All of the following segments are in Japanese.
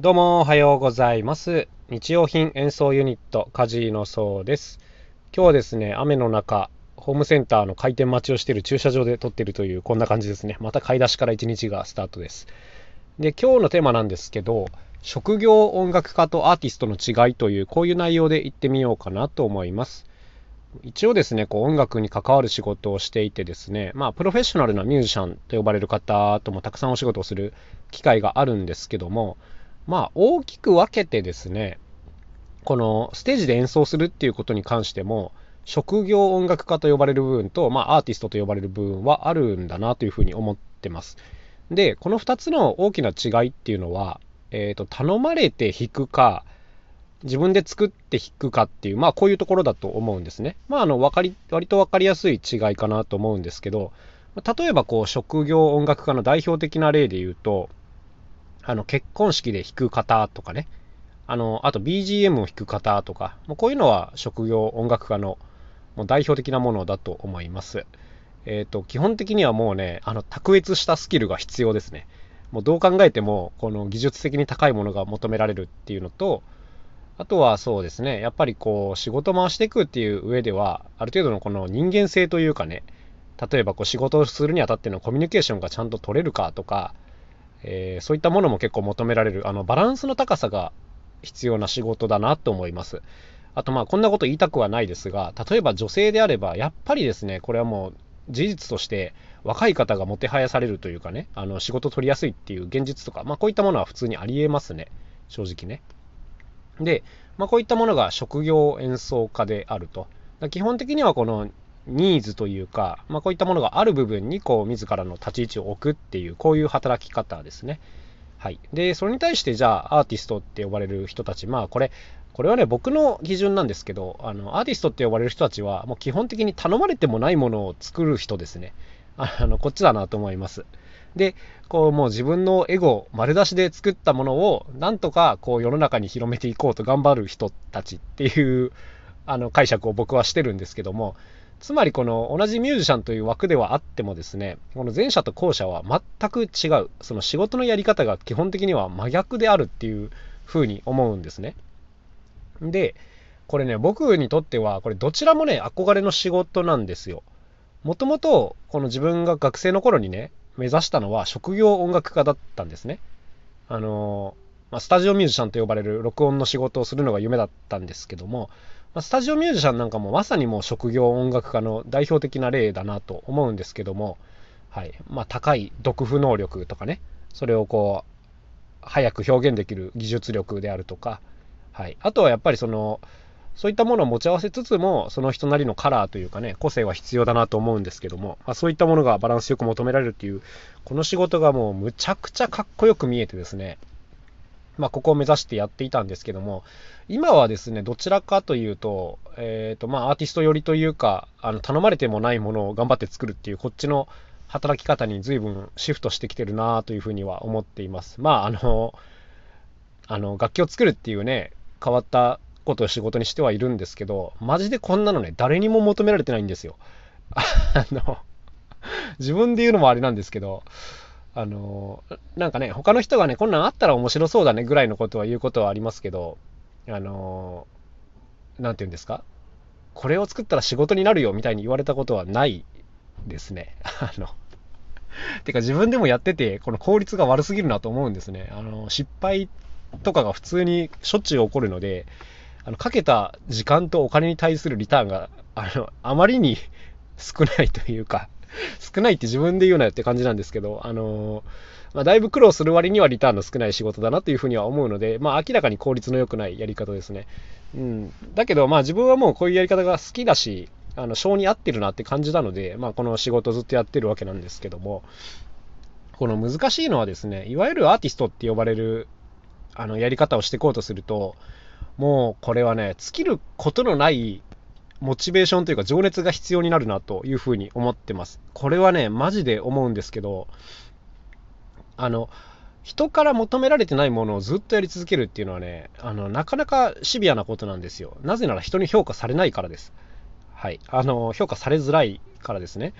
どうもおはようございます。日用品演奏ユニット、カジのそうです。今日はですね、雨の中、ホームセンターの開店待ちをしている駐車場で撮っているという、こんな感じですね。また買い出しから一日がスタートです。で、今日のテーマなんですけど、職業音楽家とアーティストの違いという、こういう内容で言ってみようかなと思います。一応ですね、こう音楽に関わる仕事をしていてですね、まあ、プロフェッショナルなミュージシャンと呼ばれる方ともたくさんお仕事をする機会があるんですけども、まあ、大きく分けてですね、このステージで演奏するっていうことに関しても、職業音楽家と呼ばれる部分と、まあ、アーティストと呼ばれる部分はあるんだなというふうに思ってます。で、この2つの大きな違いっていうのは、えっ、と、頼まれて弾くか、自分で作って弾くかっていう、まあ、こういうところだと思うんですね。まあ、あの、わかり、割と分かりやすい違いかなと思うんですけど、例えば、こう、職業音楽家の代表的な例で言うと、あの、結婚式で弾く方とかね、あの、あと BGM を弾く方とか、もうこういうのは職業音楽家のもう代表的なものだと思います。えっ、と、基本的にはもうね、あの、卓越したスキルが必要ですね。もうどう考えても、この技術的に高いものが求められるっていうのと、あとはそうですね、やっぱりこう、仕事回していくっていう上では、ある程度のこの人間性というかね、例えばこう仕事をするにあたってのコミュニケーションがちゃんと取れるかとか、えーそういったものも結構求められる、あの、バランスの高さが必要な仕事だなと思います。あとまあ、こんなこと言いたくはないですが、例えば女性であれば、やっぱりですね、これはもう事実として若い方がもてはやされるというかね、あの、仕事取りやすいっていう現実とか、まあこういったものは普通にありえますね。正直ね。で、まあこういったものが職業演奏家であると。基本的にはこのニーズというか、まあ、こういったものがある部分にこう自らの立ち位置を置くっていうこういう働き方ですね。はい、でそれに対してじゃあアーティストって呼ばれる人たちまあこれこれはね僕の基準なんですけどあのアーティストって呼ばれる人たちはもう基本的に頼まれてもないものを作る人ですね。あのこっちだなと思います。でこうもう自分のエゴ丸出しで作ったものをなんとかこう世の中に広めていこうと頑張る人たちっていうあの解釈を僕はしてるんですけどもつまりこの同じミュージシャンという枠ではあってもですね、この前者と後者は全く違う、その仕事のやり方が基本的には真逆であるっていうふうに思うんですね。で、これね、僕にとっては、これどちらもね、憧れの仕事なんですよ。もともと、この自分が学生の頃にね、目指したのは職業音楽家だったんですね。あの、ま、スタジオミュージシャンと呼ばれる録音の仕事をするのが夢だったんですけども、ま、スタジオミュージシャンなんかもまさにもう職業音楽家の代表的な例だなと思うんですけども、はい。まあ、高い読譜能力とかね。それをこう早く表現できる技術力であるとか、はい、あとはやっぱりそのそういったものを持ち合わせつつもその人なりのカラーというかね個性は必要だなと思うんですけども、まあ、そういったものがバランスよく求められるっていうこの仕事がもうむちゃくちゃかっこよく見えてですねまあ、ここを目指してやっていたんですけども、今はですね、どちらかというと、えっ、と、まあ、アーティスト寄りというか、あの、頼まれてもないものを頑張って作るっていう、こっちの働き方に随分シフトしてきてるなというふうには思っています。まあ、あの、あの、楽器を作るっていうね、変わったことを仕事にしてはいるんですけど、マジでこんなのね、誰にも求められてないんですよ。あの、自分で言うのもあれなんですけど、あのなんかね他の人がねこんなんあったら面白そうだねぐらいのことは言うことはありますけどあの何て言うんですか？これを作ったら仕事になるよみたいに言われたことはないですね。あのてか自分でもやっててこの効率が悪すぎるなと思うんですね。あの失敗とかが普通にしょっちゅう起こるのであのかけた時間とお金に対するリターンがあのあまりに少ないというか 少ないって自分で言うなよって感じなんですけど、あの、まあ、だいぶ苦労する割にはリターンの少ない仕事だなというふうには思うので、まあ、明らかに効率の良くないやり方ですね。うん、だけど、まあ、自分はもうこういうやり方が好きだし、あの性に合ってるなって感じなので、まあ、この仕事ずっとやってるわけなんですけども、この難しいのはですね、いわゆるアーティストって呼ばれるあのやり方をしていこうとすると、もうこれはね、尽きることのないモチベーションというか情熱が必要になるなというふうに思ってます。これはね、マジで思うんですけど、あの、人から求められてないものをずっとやり続けるっていうのはね、あの、なかなかシビアなことなんですよ。なぜなら人に評価されないからです。はい。あの、評価されづらいからですね。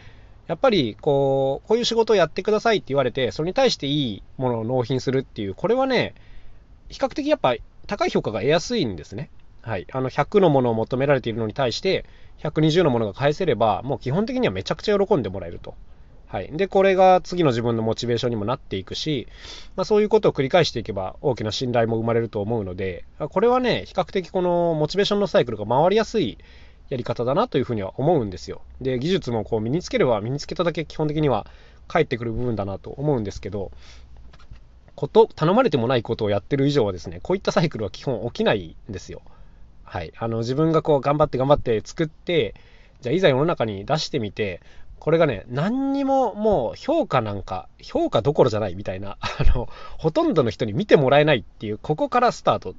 やっぱり、こう、こういう仕事をやってくださいって言われて、それに対していいものを納品するっていう、これはね、比較的やっぱ高い評価が得やすいんですね。はい。あの、100のものを求められているのに対して、120のものが返せれば、もう基本的にはめちゃくちゃ喜んでもらえると。はい。で、これが次の自分のモチベーションにもなっていくし、まあ、そういうことを繰り返していけば大きな信頼も生まれると思うので、これはね、比較的このモチベーションのサイクルが回りやすいやり方だなというふうには思うんですよ。で、技術もこう身につければ身につけただけ基本的には返ってくる部分だなと思うんですけど、こと、頼まれてもないことをやってる以上はですね、こういったサイクルは基本起きないんですよ。はい。あの、自分がこう頑張って頑張って作って、じゃあいざ世の中に出してみて、これがね、何にももう評価なんか、評価どころじゃないみたいな、あの、ほとんどの人に見てもらえないっていう、ここからスタート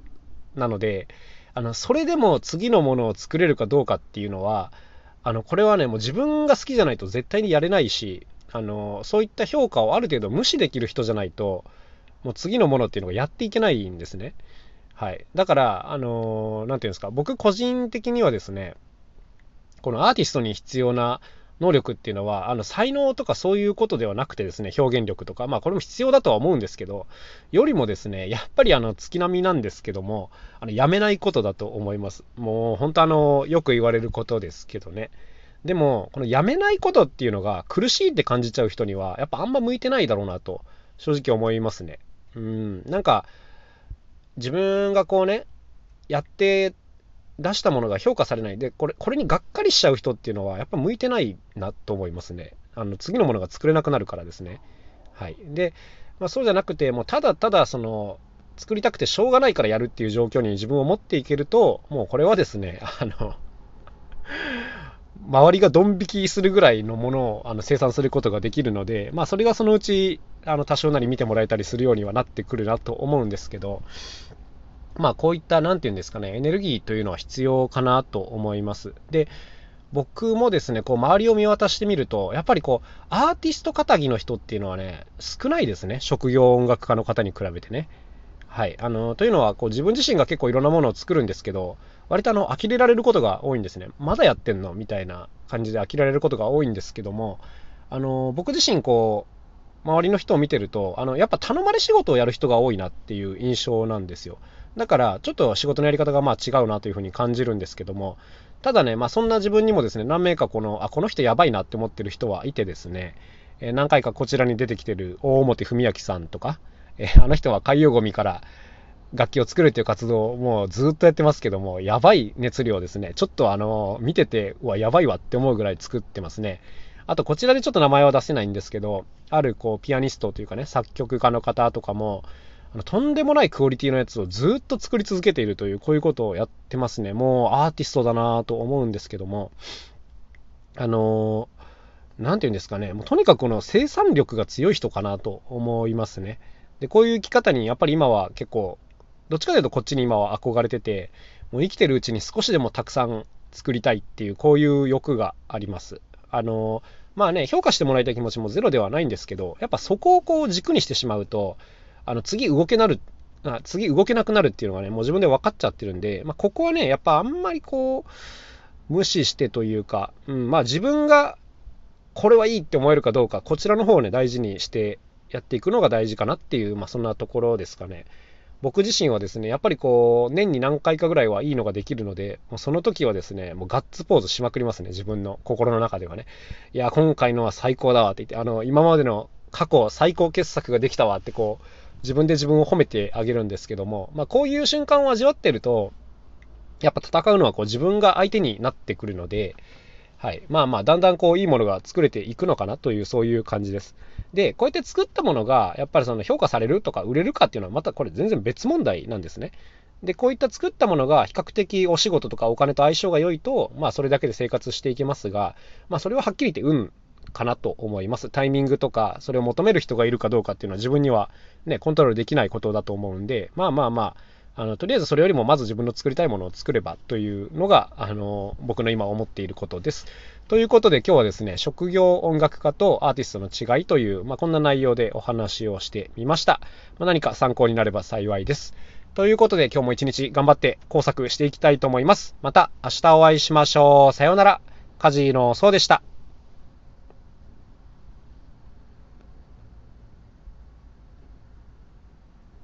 なので、あの、それでも次のものを作れるかどうかっていうのは、あの、これはね、もう自分が好きじゃないと絶対にやれないし、あの、そういった評価をある程度無視できる人じゃないと、もう次のものっていうのがやっていけないんですね。はい。だから、あのー、なんていうんですか、僕個人的にはですね、このアーティストに必要な能力っていうのは、あの、才能とかそういうことではなくてですね、表現力とか、まあこれも必要だとは思うんですけど、よりもですね、やっぱりあの、月並みなんですけども、あの、やめないことだと思います。もう、本当あの、よく言われることですけどね。でも、このやめないことっていうのが苦しいって感じちゃう人には、やっぱあんま向いてないだろうなと、正直思いますね。うん、なんか、自分がこうね、やって出したものが評価されない。で、これ、これにがっかりしちゃう人っていうのは、やっぱ向いてないなと思いますね。あの、次のものが作れなくなるからですね。はい。で、まあ、そうじゃなくて、もうただただ、その、作りたくてしょうがないからやるっていう状況に自分を持っていけると、もうこれはですね、あの周りがドン引きするぐらいのものをあの生産することができるので、まあ、それがそのうちあの多少なり見てもらえたりするようにはなってくるなと思うんですけど、まあ、こういった、なんていうんですかね、エネルギーというのは必要かなと思います。で、僕もですね、こう周りを見渡してみると、やっぱりこう、アーティスト肩着の人っていうのはね、少ないですね。職業音楽家の方に比べてね。はい。あの、というのは、こう自分自身が結構いろんなものを作るんですけど、割とあの、呆れられることが多いんですね。まだやってんのみたいな感じで呆れられることが多いんですけども、あの、僕自身こう、周りの人を見てると、あの、やっぱ頼まれ仕事をやる人が多いなっていう印象なんですよ。だから、ちょっと仕事のやり方がまあ違うなというふうに感じるんですけども、ただね、まあそんな自分にもですね、何名かこの、あ、この人やばいなって思ってる人はいてですね、えー、何回かこちらに出てきてる大表文明さんとか、えー、あの人は海洋ゴミから楽器を作るっていう活動をもうずっとやってますけども、やばい熱量ですね。ちょっとあの、見てて、うわ、やばいわって思うぐらい作ってますね。あと、こちらでちょっと名前は出せないんですけど、あるこう、ピアニストというかね、作曲家の方とかも、あのとんでもないクオリティのやつをずっと作り続けているという、こういうことをやってますね。もうアーティストだなと思うんですけども、あのなんて言うんですかね、もうとにかくこの生産力が強い人かなと思いますね。で、こういう生き方にやっぱり今は結構どっちかというとこっちに今は憧れてて、もう生きてるうちに少しでもたくさん作りたいっていう、こういう欲があります。あの、まあね、評価してもらいたい気持ちもゼロではないんですけど、やっぱそこをこう軸にしてしまうと、あの、次動けなる、あ次動けなくなるっていうのがね、もう自分で分かっちゃってるんで、まあ、ここはね、やっぱあんまりこう、無視してというか、うん、まあ自分がこれはいいって思えるかどうか、こちらの方をね、大事にしてやっていくのが大事かなっていう、まあそんなところですかね。僕自身はですね、やっぱりこう、年に何回かぐらいはいいのができるので、もうその時はですね、もうガッツポーズしまくりますね、自分の心の中ではね。いや、今回のは最高だわって言って、あの、今までの過去最高傑作ができたわってこう、自分で自分を褒めてあげるんですけども、まあこういう瞬間を味わってると、やっぱ戦うのはこう自分が相手になってくるので、はい。まあまあ、だんだんこう、いいものが作れていくのかなという、そういう感じです。で、こうやって作ったものが、やっぱりその評価されるとか売れるかっていうのは、またこれ全然別問題なんですね。で、こういった作ったものが比較的お仕事とかお金と相性が良いと、まあそれだけで生活していけますが、まあそれははっきり言って運かなと思います。タイミングとか、それを求める人がいるかどうかっていうのは自分にはね、コントロールできないことだと思うんで、まあまあまあ、あのとりあえずそれよりもまず自分の作りたいものを作ればというのがあの僕の今思っていることです。ということで今日はですね、職業音楽家とアーティストの違いという、まあ、こんな内容でお話をしてみました。まあ、何か参考になれば幸いです。ということで今日も一日頑張って工作していきたいと思います。また明日お会いしましょう。さようなら。カジノそうでした。